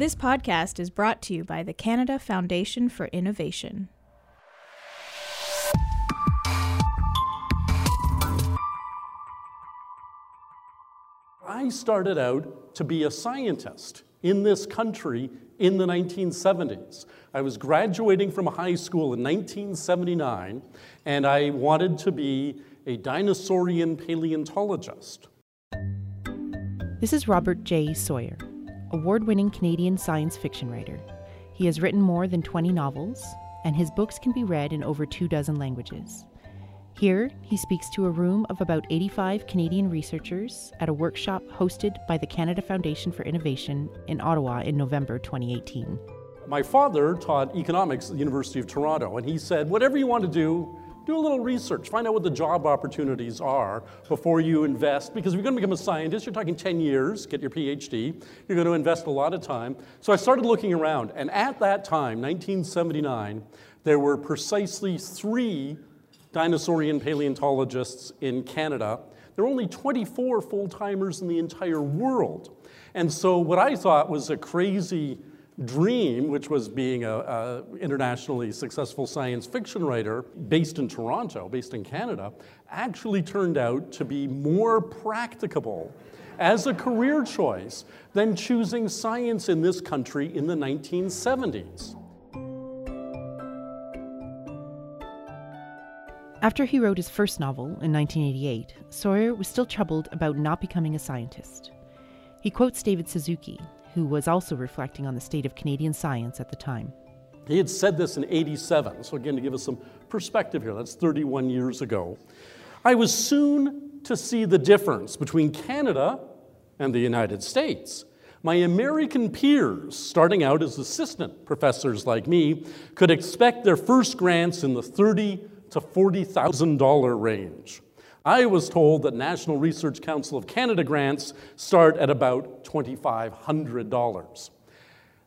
This podcast is brought to you by the Canada Foundation for Innovation. I started out to be a scientist in this country in the 1970s. I was graduating from high school in 1979, and I wanted to be a dinosaurian paleontologist. This is Robert J. Sawyer, award winning Canadian science fiction writer. He has written more than 20 novels, and his books can be read in over two dozen languages. Here, he speaks to a room of about 85 Canadian researchers at a workshop hosted by the Canada Foundation for Innovation in Ottawa in November 2018. My father taught economics at the University of Toronto, and he said, Whatever you want to do, do a little research, find out what the job opportunities are before you invest. Because if you're going to become a scientist, you're talking 10 years, get your PhD, you're going to invest a lot of time. So I started looking around, and at that time, 1979, there were precisely three dinosaurian paleontologists in Canada. There were only 24 full timers in the entire world. And so, what I thought was a crazy dream, which was being an internationally successful science fiction writer based in Toronto, based in Canada, actually turned out to be more practicable as a career choice than choosing science in this country in the 1970s. After he wrote his first novel in 1988, Sawyer was still troubled about not becoming a scientist. He quotes David Suzuki, who was also reflecting on the state of Canadian science at the time. He had said this in 87, so again, to give us some perspective here, that's 31 years ago. I was soon to see the difference between Canada and the United States. My American peers, starting out as assistant professors like me, could expect their first grants in the 30 to $40,000 range. I was told that National Research Council of Canada grants start at about $2,500.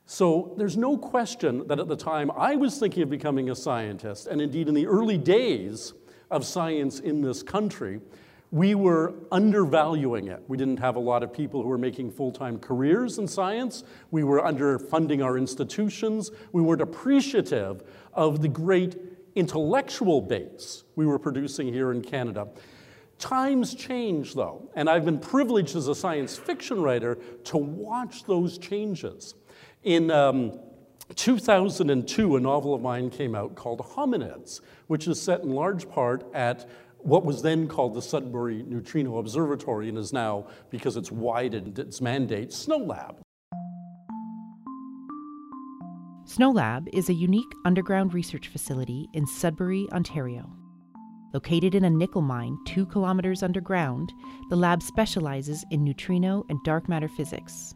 So there's no question that at the time I was thinking of becoming a scientist, and indeed in the early days of science in this country, we were undervaluing it. We didn't have a lot of people who were making full time careers in science. We were underfunding our institutions. We weren't appreciative of the great intellectual base we were producing here in Canada. Times change, though, and I've been privileged as a science fiction writer to watch those changes. In um, 2002, a novel of mine came out called Hominids, which is set in large part at what was then called the Sudbury Neutrino Observatory and is now, because it's widened its mandate, SNOLAB. SNOLAB is a unique underground research facility in Sudbury, Ontario. Located in a nickel mine two kilometers underground, the lab specializes in neutrino and dark matter physics.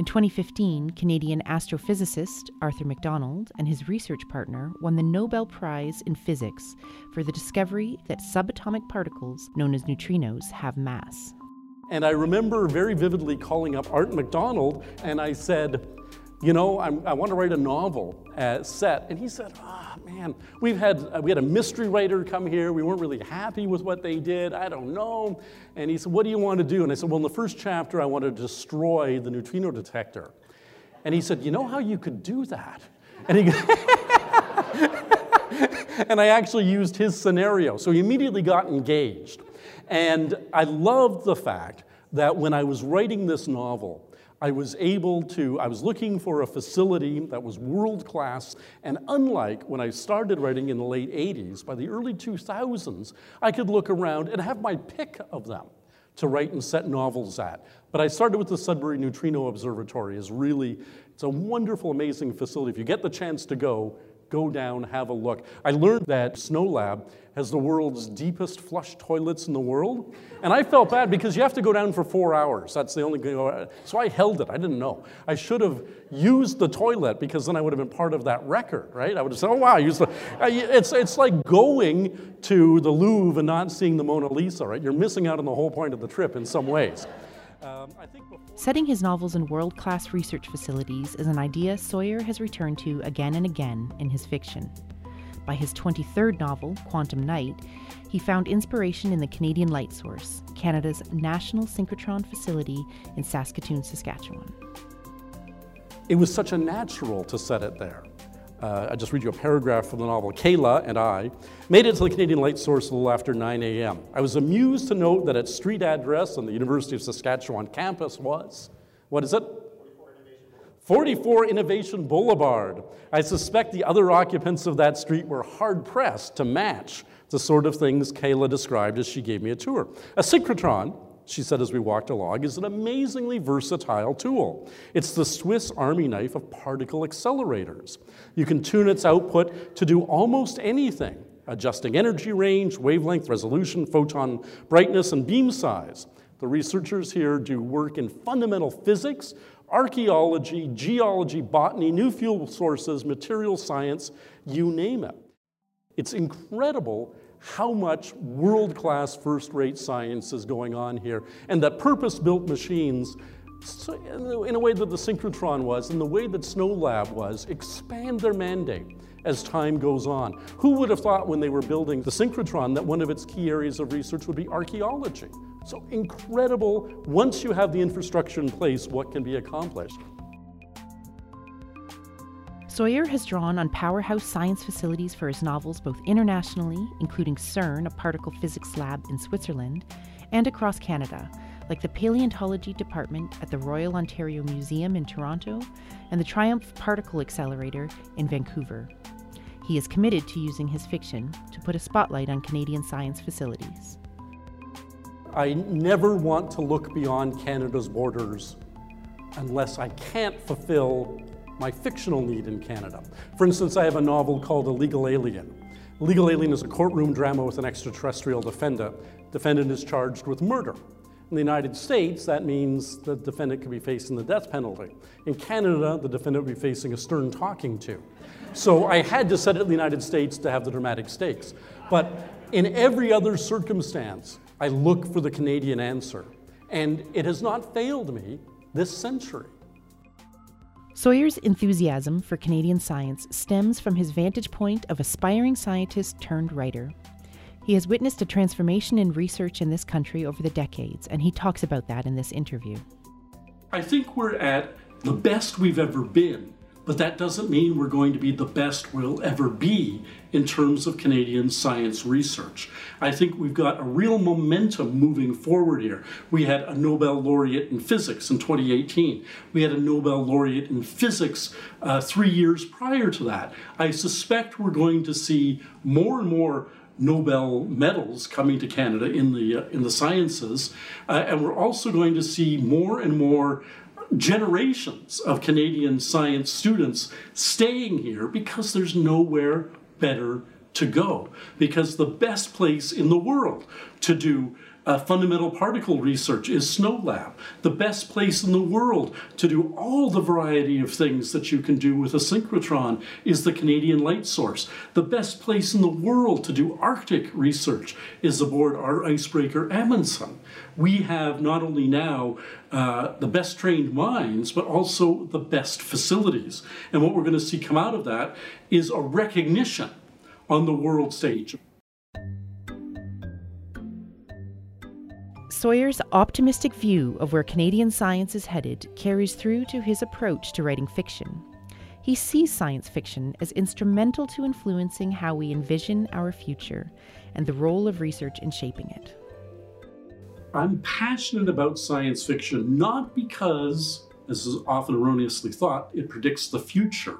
In 2015, Canadian astrophysicist Arthur McDonald and his research partner won the Nobel Prize in Physics for the discovery that subatomic particles, known as neutrinos, have mass. And I remember very vividly calling up Art McDonald and I said, you know, I'm, i want to write a novel uh, set. And he said, ah, oh, man, we've had, uh, we had a mystery writer come here. We weren't really happy with what they did. I don't know. And he said, what do you want to do? And I said, well, in the first chapter, I want to destroy the neutrino detector. And he said, you know how you could do that? And he and I actually used his scenario. So he immediately got engaged. And I loved the fact that when I was writing this novel, I was able to, I was looking for a facility that was world class, and unlike when I started writing in the late 80s, by the early 2000s, I could look around and have my pick of them to write and set novels at. But I started with the Sudbury Neutrino Observatory is really, it's a wonderful, amazing facility. If you get the chance to go, go down, have a look. I learned that SNOLAB has the world's deepest flush toilets in the world. And I felt bad because you have to go down for four hours. That's the only thing. Uh, so I held it. I didn't know. I should have used the toilet because then I would have been part of that record, right? I would have said, oh, wow, use the. It's, it's like going to the Louvre and not seeing the Mona Lisa, right? You're missing out on the whole point of the trip in some ways. Setting his novels in world class research facilities is an idea Sawyer has returned to again and again in his fiction. By his 23rd novel, Quantum Night, he found inspiration in the Canadian Light Source, Canada's national synchrotron facility in Saskatoon, Saskatchewan. it was such a natural to set it there. Uh, I just read you a paragraph from the novel. Kayla and I made it to the Canadian Light Source a little after 9 a.m. I was amused to note that its street address on the University of Saskatchewan campus was, what is it? 44 Innovation Boulevard. I suspect the other occupants of that street were hard pressed to match the sort of things Kayla described as she gave me a tour. A synchrotron, she said as we walked along, is an amazingly versatile tool. It's the Swiss Army knife of particle accelerators. You can tune its output to do almost anything, adjusting energy range, wavelength, resolution, photon brightness, and beam size. The researchers here do work in fundamental physics, archaeology, geology, botany, new fuel sources, material science, you name it. It's incredible how much world class, first rate science is going on here, and that purpose built machines, in a way that the synchrotron was, and the way that SNOLAB was, expand their mandate as time goes on. Who would have thought when they were building the synchrotron that one of its key areas of research would be archaeology? So incredible, once you have the infrastructure in place, what can be accomplished. Sawyer has drawn on powerhouse science facilities for his novels both internationally, including CERN, a particle physics lab in Switzerland, and across Canada, like the Paleontology Department at the Royal Ontario Museum in Toronto and the TRIUMF Particle Accelerator in Vancouver. He is committed to using his fiction to put a spotlight on Canadian science facilities. I never want to look beyond Canada's borders unless I can't fulfill my fictional need in Canada. For instance, I have a novel called Illegal Alien. Illegal Alien is a courtroom drama with an extraterrestrial defendant. Defendant is charged with murder. In the United States, that means the defendant could be facing the death penalty. In Canada, the defendant would be facing a stern talking to. So I had to set it in the United States to have the dramatic stakes. But in every other circumstance, I look for the Canadian answer. And it has not failed me this century. Sawyer's enthusiasm for Canadian science stems from his vantage point of aspiring scientist turned writer. He has witnessed a transformation in research in this country over the decades, and he talks about that in this interview. I think we're at the best we've ever been but that doesn't mean we're going to be the best we'll ever be in terms of Canadian science research. I think we've got a real momentum moving forward here. We had a Nobel laureate in physics in 2018. We had a Nobel laureate in physics uh, three years prior to that. I suspect we're going to see more and more Nobel medals coming to Canada in the uh, in the sciences, uh, and we're also going to see more and more generations of Canadian science students staying here because there's nowhere better to go. Because the best place in the world to do uh, fundamental particle research is SNOLAB, the best place in the world to do all the variety of things that you can do with a synchrotron is the Canadian Light Source. The best place in the world to do Arctic research is aboard our icebreaker Amundsen. We have not only now uh, the best trained minds, but also the best facilities. And what we're going to see come out of that is a recognition on the world stage. Sawyer's optimistic view of where Canadian science is headed carries through to his approach to writing fiction. He sees science fiction as instrumental to influencing how we envision our future and the role of research in shaping it. I'm passionate about science fiction not because, as is often erroneously thought, it predicts the future,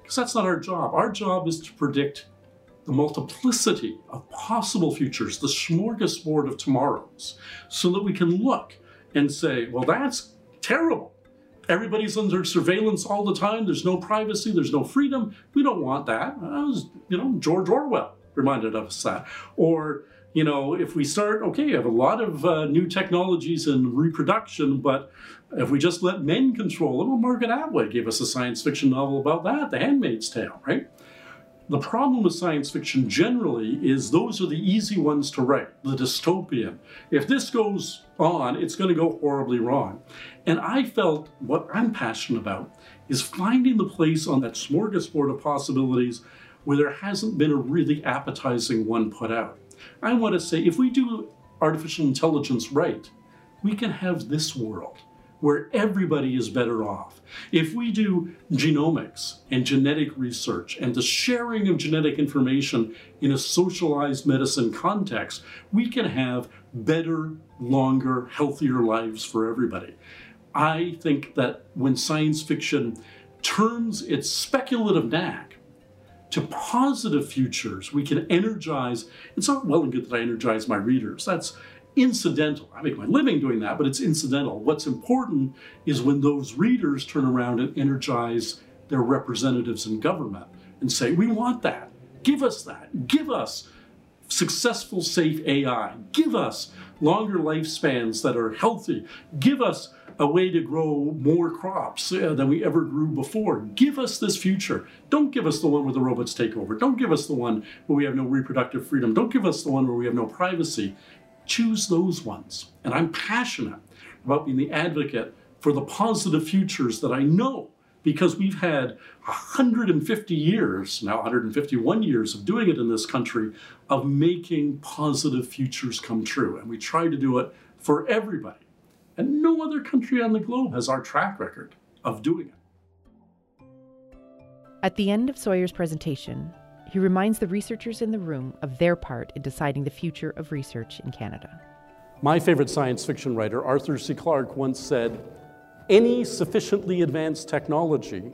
because that's not our job. Our job is to predict the multiplicity of possible futures, the smorgasbord of tomorrows, so that we can look and say, well, that's terrible. Everybody's under surveillance all the time. There's no privacy. There's no freedom. We don't want that. Was, you know, George Orwell reminded us that. Or, you know, if we start, okay, you have a lot of uh, new technologies in reproduction, but if we just let men control them, well, Margaret Atwood gave us a science fiction novel about that, The Handmaid's Tale, right? The problem with science fiction generally is those are the easy ones to write, the dystopian. If this goes on, it's going to go horribly wrong. And I felt what I'm passionate about is finding the place on that smorgasbord of possibilities where there hasn't been a really appetizing one put out. I want to say if we do artificial intelligence right, we can have this world where everybody is better off. If we do genomics and genetic research and the sharing of genetic information in a socialized medicine context, we can have better, longer, healthier lives for everybody. I think that when science fiction turns its speculative knack to positive futures, we can energize. It's not well and good that I energize my readers. That's incidental. I make my living doing that, but it's incidental. What's important is when those readers turn around and energize their representatives in government and say, We want that. Give us that. Give us successful, safe AI. Give us longer lifespans that are healthy. Give us a way to grow more crops uh, than we ever grew before. Give us this future. Don't give us the one where the robots take over. Don't give us the one where we have no reproductive freedom. Don't give us the one where we have no privacy. Choose those ones. And I'm passionate about being the advocate for the positive futures that I know because we've had 150 years, now 151 years of doing it in this country, of making positive futures come true. And we try to do it for everybody. And no other country on the globe has our track record of doing it. At the end of Sawyer's presentation, he reminds the researchers in the room of their part in deciding the future of research in Canada. My favorite science fiction writer, Arthur C. Clarke, once said any sufficiently advanced technology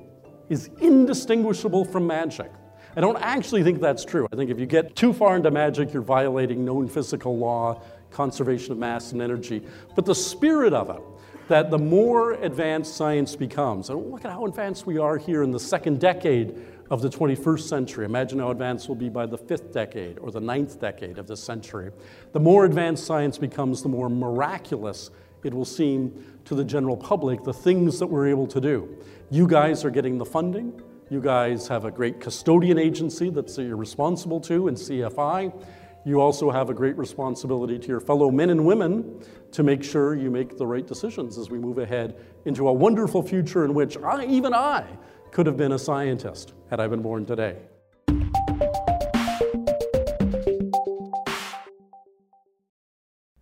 is indistinguishable from magic. I don't actually think that's true. I think if you get too far into magic, you're violating known physical law, conservation of mass and energy. But the spirit of it, that the more advanced science becomes, and look at how advanced we are here in the second decade of the 21st century. Imagine how advanced we'll be by the fifth decade or the ninth decade of this century. The more advanced science becomes, the more miraculous it will seem to the general public the things that we're able to do. You guys are getting the funding. You guys have a great custodian agency that you're responsible to in CFI. You also have a great responsibility to your fellow men and women to make sure you make the right decisions as we move ahead into a wonderful future in which I, even I could have been a scientist had I been born today.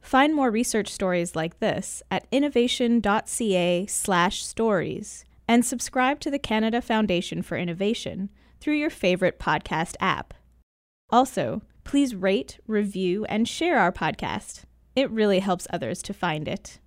Find more research stories like this at innovation.ca/stories and subscribe to the Canada Foundation for Innovation through your favorite podcast app. Also, please rate, review, and share our podcast. It really helps others to find it.